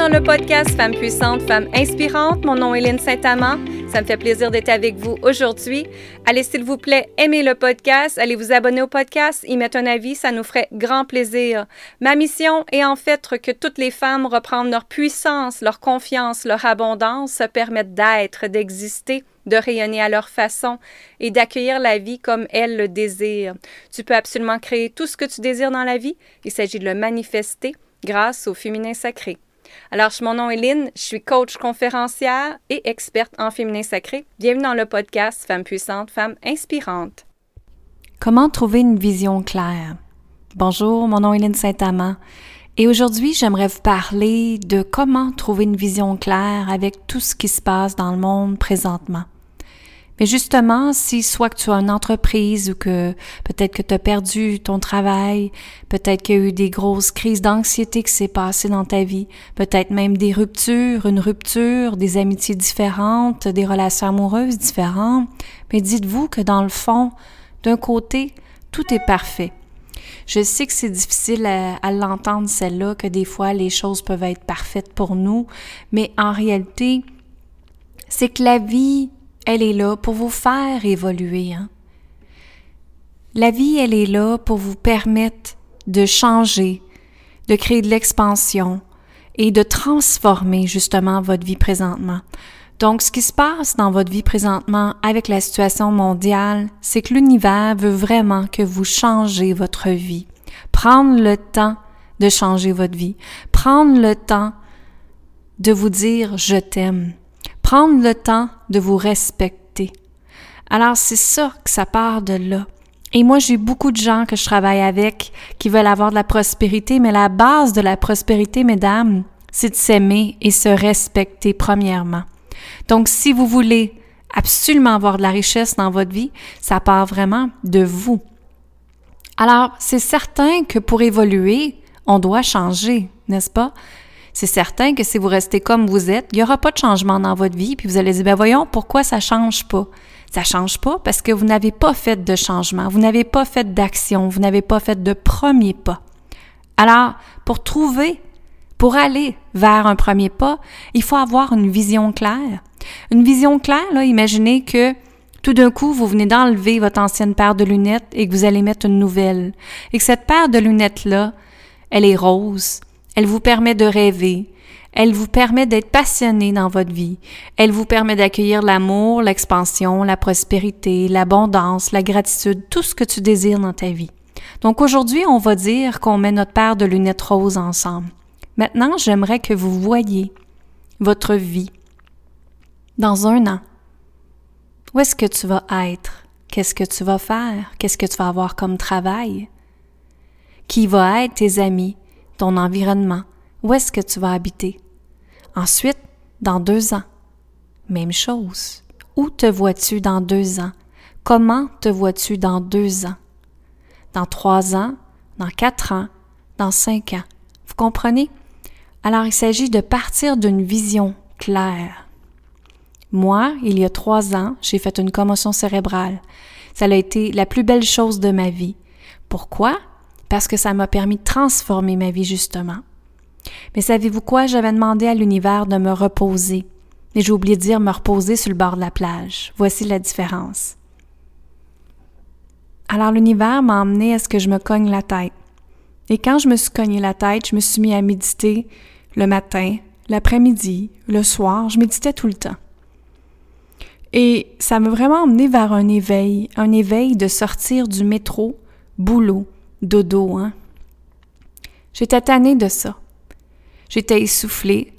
dans le podcast Femmes puissantes, Femmes inspirantes. Mon nom est Lynne Saint-Amand. Ça me fait plaisir d'être avec vous aujourd'hui. Allez, s'il vous plaît, aimez le podcast. Allez vous abonner au podcast, y mettre un avis, ça nous ferait grand plaisir. Ma mission est en fait que toutes les femmes reprennent leur puissance, leur confiance, leur abondance, se permettent d'être, d'exister de rayonner à leur façon et d'accueillir la vie comme elles le désirent. Tu peux absolument créer tout ce que tu désires dans la vie. Il s'agit de le manifester grâce au féminin sacré. Alors, mon nom est Lynn, je suis coach conférencière et experte en féminin sacré. Bienvenue dans le podcast Femmes puissantes, Femmes inspirantes. Comment trouver une vision claire? Bonjour, mon nom est Saint-Amand et aujourd'hui, j'aimerais vous parler de comment trouver une vision claire avec tout ce qui se passe dans le monde présentement. Mais justement, si soit que tu as une entreprise ou que peut-être que tu as perdu ton travail, peut-être qu'il y a eu des grosses crises d'anxiété qui s'est passé dans ta vie, peut-être même des ruptures, une rupture, des amitiés différentes, des relations amoureuses différentes, mais dites-vous que dans le fond, d'un côté, tout est parfait. Je sais que c'est difficile à, à l'entendre, celle-là, que des fois les choses peuvent être parfaites pour nous, mais en réalité, c'est que la vie elle est là pour vous faire évoluer. Hein? La vie, elle est là pour vous permettre de changer, de créer de l'expansion et de transformer justement votre vie présentement. Donc, ce qui se passe dans votre vie présentement avec la situation mondiale, c'est que l'univers veut vraiment que vous changez votre vie. Prendre le temps de changer votre vie. Prendre le temps de vous dire je t'aime prendre le temps de vous respecter. Alors c'est ça que ça part de là. Et moi, j'ai beaucoup de gens que je travaille avec qui veulent avoir de la prospérité, mais la base de la prospérité, mesdames, c'est de s'aimer et se respecter premièrement. Donc, si vous voulez absolument avoir de la richesse dans votre vie, ça part vraiment de vous. Alors, c'est certain que pour évoluer, on doit changer, n'est-ce pas? C'est certain que si vous restez comme vous êtes, il n'y aura pas de changement dans votre vie, puis vous allez dire, ben voyons, pourquoi ça change pas? Ça change pas parce que vous n'avez pas fait de changement, vous n'avez pas fait d'action, vous n'avez pas fait de premier pas. Alors, pour trouver, pour aller vers un premier pas, il faut avoir une vision claire. Une vision claire, là, imaginez que tout d'un coup, vous venez d'enlever votre ancienne paire de lunettes et que vous allez mettre une nouvelle. Et que cette paire de lunettes-là, elle est rose, elle vous permet de rêver. Elle vous permet d'être passionné dans votre vie. Elle vous permet d'accueillir l'amour, l'expansion, la prospérité, l'abondance, la gratitude, tout ce que tu désires dans ta vie. Donc aujourd'hui, on va dire qu'on met notre paire de lunettes roses ensemble. Maintenant, j'aimerais que vous voyiez votre vie dans un an. Où est-ce que tu vas être? Qu'est-ce que tu vas faire? Qu'est-ce que tu vas avoir comme travail? Qui va être tes amis? Ton environnement, où est-ce que tu vas habiter? Ensuite, dans deux ans, même chose. Où te vois-tu dans deux ans? Comment te vois-tu dans deux ans? Dans trois ans, dans quatre ans, dans cinq ans? Vous comprenez? Alors il s'agit de partir d'une vision claire. Moi, il y a trois ans, j'ai fait une commotion cérébrale. Ça a été la plus belle chose de ma vie. Pourquoi? Parce que ça m'a permis de transformer ma vie justement. Mais savez-vous quoi? J'avais demandé à l'univers de me reposer. Et j'ai oublié de dire me reposer sur le bord de la plage. Voici la différence. Alors l'univers m'a emmené à ce que je me cogne la tête. Et quand je me suis cogné la tête, je me suis mis à méditer le matin, l'après-midi, le soir, je méditais tout le temps. Et ça m'a vraiment emmené vers un éveil, un éveil de sortir du métro, boulot, dodo, hein. J'étais tannée de ça. J'étais essoufflée,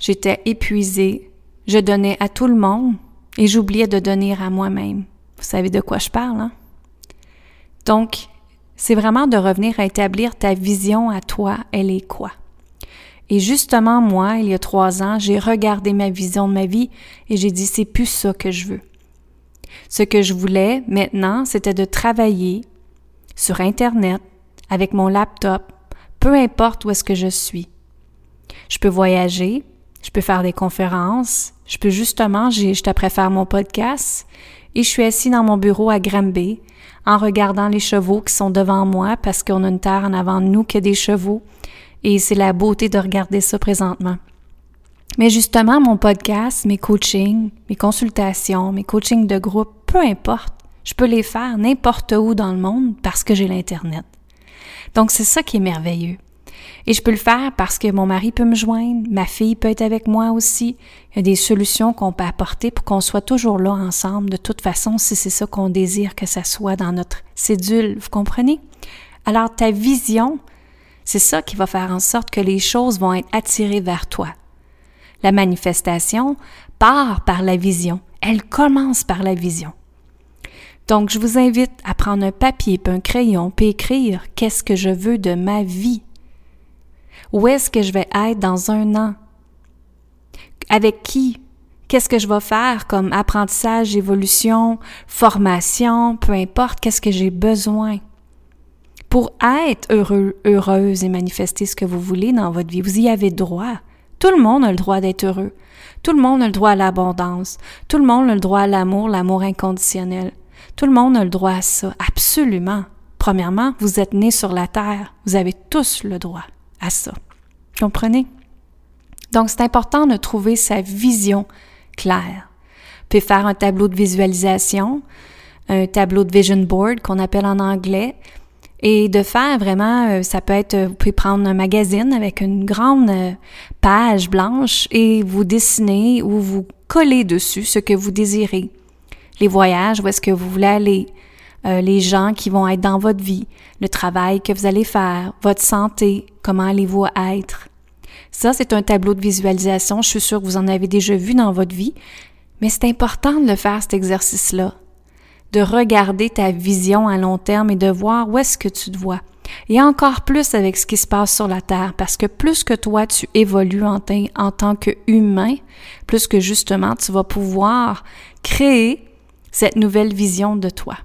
j'étais épuisée, je donnais à tout le monde et j'oubliais de donner à moi-même. Vous savez de quoi je parle, hein? Donc, c'est vraiment de revenir à établir ta vision à toi, elle est quoi? Et justement, moi, il y a trois ans, j'ai regardé ma vision de ma vie et j'ai dit, c'est plus ça que je veux. Ce que je voulais maintenant, c'était de travailler sur Internet, avec mon laptop, peu importe où est-ce que je suis. Je peux voyager, je peux faire des conférences, je peux justement, je t'apprête faire mon podcast et je suis assis dans mon bureau à Granby en regardant les chevaux qui sont devant moi parce qu'on a une terre en avant de nous qui a des chevaux et c'est la beauté de regarder ça présentement. Mais justement, mon podcast, mes coachings, mes consultations, mes coachings de groupe, peu importe, je peux les faire n'importe où dans le monde parce que j'ai l'Internet. Donc, c'est ça qui est merveilleux. Et je peux le faire parce que mon mari peut me joindre, ma fille peut être avec moi aussi. Il y a des solutions qu'on peut apporter pour qu'on soit toujours là ensemble, de toute façon, si c'est ça qu'on désire que ça soit dans notre cédule, vous comprenez? Alors, ta vision, c'est ça qui va faire en sorte que les choses vont être attirées vers toi. La manifestation part par la vision. Elle commence par la vision. Donc, je vous invite à prendre un papier un crayon puis écrire qu'est-ce que je veux de ma vie? Où est-ce que je vais être dans un an? Avec qui? Qu'est-ce que je vais faire comme apprentissage, évolution, formation, peu importe, qu'est-ce que j'ai besoin? Pour être heureux, heureuse et manifester ce que vous voulez dans votre vie, vous y avez droit. Tout le monde a le droit d'être heureux. Tout le monde a le droit à l'abondance. Tout le monde a le droit à l'amour, l'amour inconditionnel. Tout le monde a le droit à ça, absolument. Premièrement, vous êtes né sur la terre. Vous avez tous le droit à ça. Comprenez? Donc, c'est important de trouver sa vision claire. Puis faire un tableau de visualisation, un tableau de vision board qu'on appelle en anglais, et de faire vraiment, euh, ça peut être, vous pouvez prendre un magazine avec une grande euh, page blanche et vous dessiner ou vous coller dessus ce que vous désirez. Les voyages, où est-ce que vous voulez aller, euh, les gens qui vont être dans votre vie, le travail que vous allez faire, votre santé, comment allez-vous être. Ça, c'est un tableau de visualisation. Je suis sûre que vous en avez déjà vu dans votre vie, mais c'est important de le faire, cet exercice-là, de regarder ta vision à long terme et de voir où est-ce que tu te vois. Et encore plus avec ce qui se passe sur la Terre, parce que plus que toi tu évolues en, en tant qu'humain, plus que justement tu vas pouvoir créer cette nouvelle vision de toi.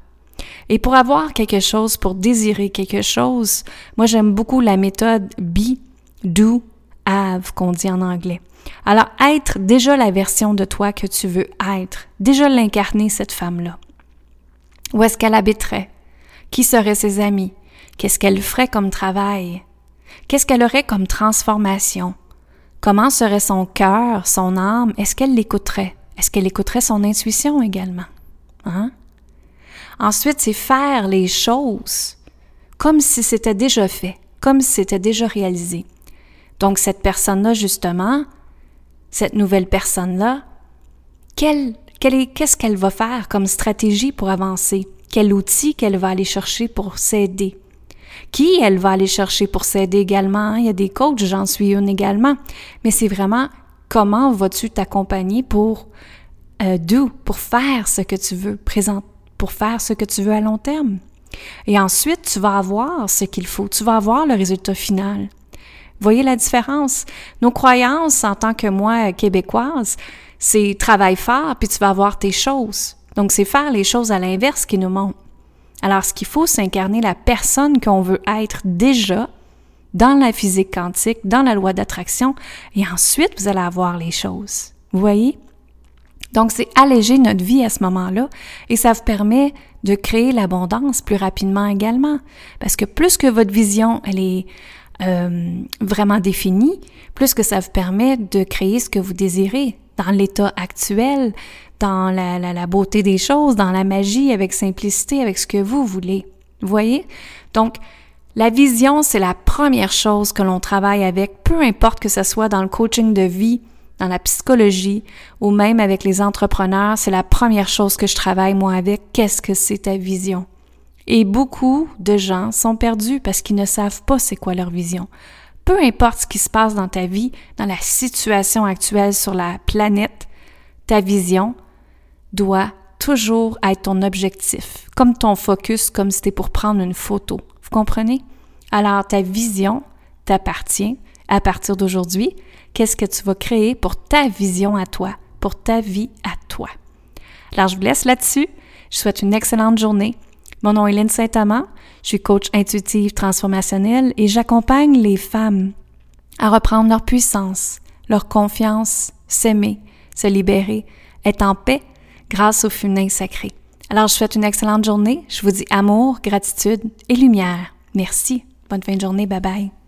Et pour avoir quelque chose, pour désirer quelque chose, moi j'aime beaucoup la méthode be, do, have qu'on dit en anglais. Alors être déjà la version de toi que tu veux être, déjà l'incarner cette femme-là. Où est-ce qu'elle habiterait? Qui seraient ses amis? Qu'est-ce qu'elle ferait comme travail? Qu'est-ce qu'elle aurait comme transformation? Comment serait son cœur, son âme? Est-ce qu'elle l'écouterait? Est-ce qu'elle écouterait son intuition également? Hein? Ensuite, c'est faire les choses comme si c'était déjà fait, comme si c'était déjà réalisé. Donc, cette personne-là, justement, cette nouvelle personne-là, qu'est-ce qu'elle va faire comme stratégie pour avancer? Quel outil qu'elle va aller chercher pour s'aider? Qui elle va aller chercher pour s'aider également? Il y a des coachs, j'en suis une également. Mais c'est vraiment comment vas-tu t'accompagner pour euh, pour faire ce que tu veux, présenter pour faire ce que tu veux à long terme. Et ensuite, tu vas avoir ce qu'il faut, tu vas avoir le résultat final. Voyez la différence? Nos croyances en tant que moi québécoise, c'est travail fort, puis tu vas avoir tes choses. Donc, c'est faire les choses à l'inverse qui nous montre. Alors, ce qu'il faut, c'est incarner la personne qu'on veut être déjà dans la physique quantique, dans la loi d'attraction, et ensuite, vous allez avoir les choses. Vous voyez? Donc, c'est alléger notre vie à ce moment-là et ça vous permet de créer l'abondance plus rapidement également. Parce que plus que votre vision, elle est euh, vraiment définie, plus que ça vous permet de créer ce que vous désirez dans l'état actuel, dans la, beauté des choses, dans la magie, avec simplicité, avec ce que vous voulez. Vous voyez? Donc, la vision, c'est la première chose que l'on travaille avec, peu importe que ce soit dans le coaching de vie, dans la psychologie ou même avec les entrepreneurs, c'est la première chose que je travaille moi avec. Qu'est-ce que c'est ta vision? Et beaucoup de gens sont perdus parce qu'ils ne savent pas c'est quoi leur vision. Peu importe ce qui se passe dans ta vie, dans la situation actuelle sur la planète, ta vision doit toujours être ton objectif, comme ton focus, comme si c'était pour prendre une photo. Vous comprenez? Alors ta vision t'appartient à partir d'aujourd'hui qu'est-ce que tu vas créer pour ta vision à toi, pour ta vie à toi. Alors, je vous laisse là-dessus. Je souhaite une excellente journée. Mon nom est Lynne Saint-Amand. Je suis coach intuitive transformationnelle et j'accompagne les femmes à reprendre leur puissance, leur confiance, s'aimer, se libérer, être en paix grâce au féminin sacré. Alors, je souhaite une excellente journée. Je vous dis amour, gratitude et lumière. Merci. Bonne fin de journée. Bye bye.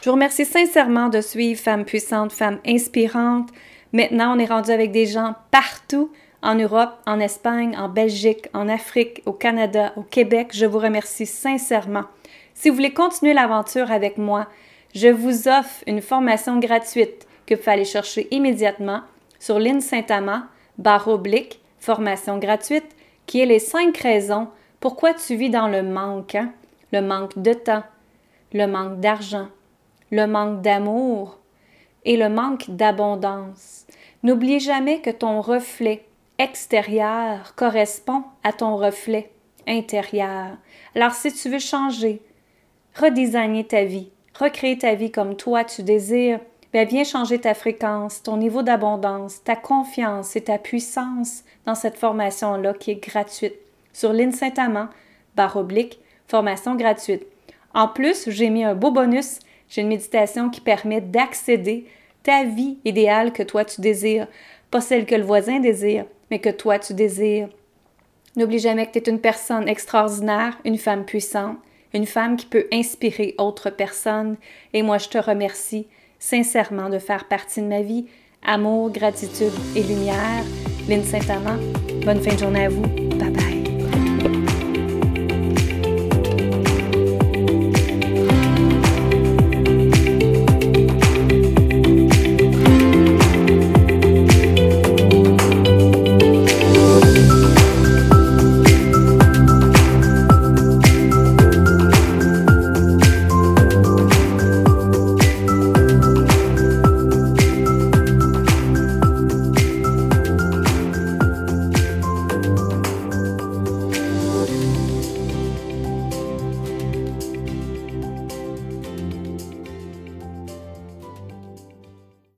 Je vous remercie sincèrement de suivre Femmes puissantes, Femmes inspirantes. Maintenant, on est rendu avec des gens partout en Europe, en Espagne, en Belgique, en Afrique, au Canada, au Québec. Je vous remercie sincèrement. Si vous voulez continuer l'aventure avec moi, je vous offre une formation gratuite que vous aller chercher immédiatement sur l'île Saint-Amand, barre oblique, formation gratuite, qui est les cinq raisons pourquoi tu vis dans le manque, hein? le manque de temps, le manque d'argent, le manque d'amour et le manque d'abondance. N'oublie jamais que ton reflet extérieur correspond à ton reflet intérieur. Alors si tu veux changer, redesigner ta vie, recréer ta vie comme toi tu désires, bien, viens changer ta fréquence, ton niveau d'abondance, ta confiance et ta puissance dans cette formation-là qui est gratuite. Sur l'IN Saint-Amand, barre oblique, formation gratuite. En plus, j'ai mis un beau bonus. J'ai une méditation qui permet d'accéder ta vie idéale que toi tu désires, pas celle que le voisin désire, mais que toi tu désires. N'oublie jamais que tu es une personne extraordinaire, une femme puissante, une femme qui peut inspirer autres personnes. Et moi, je te remercie sincèrement de faire partie de ma vie. Amour, gratitude et lumière. Lynne Saint-Amand, bonne fin de journée à vous.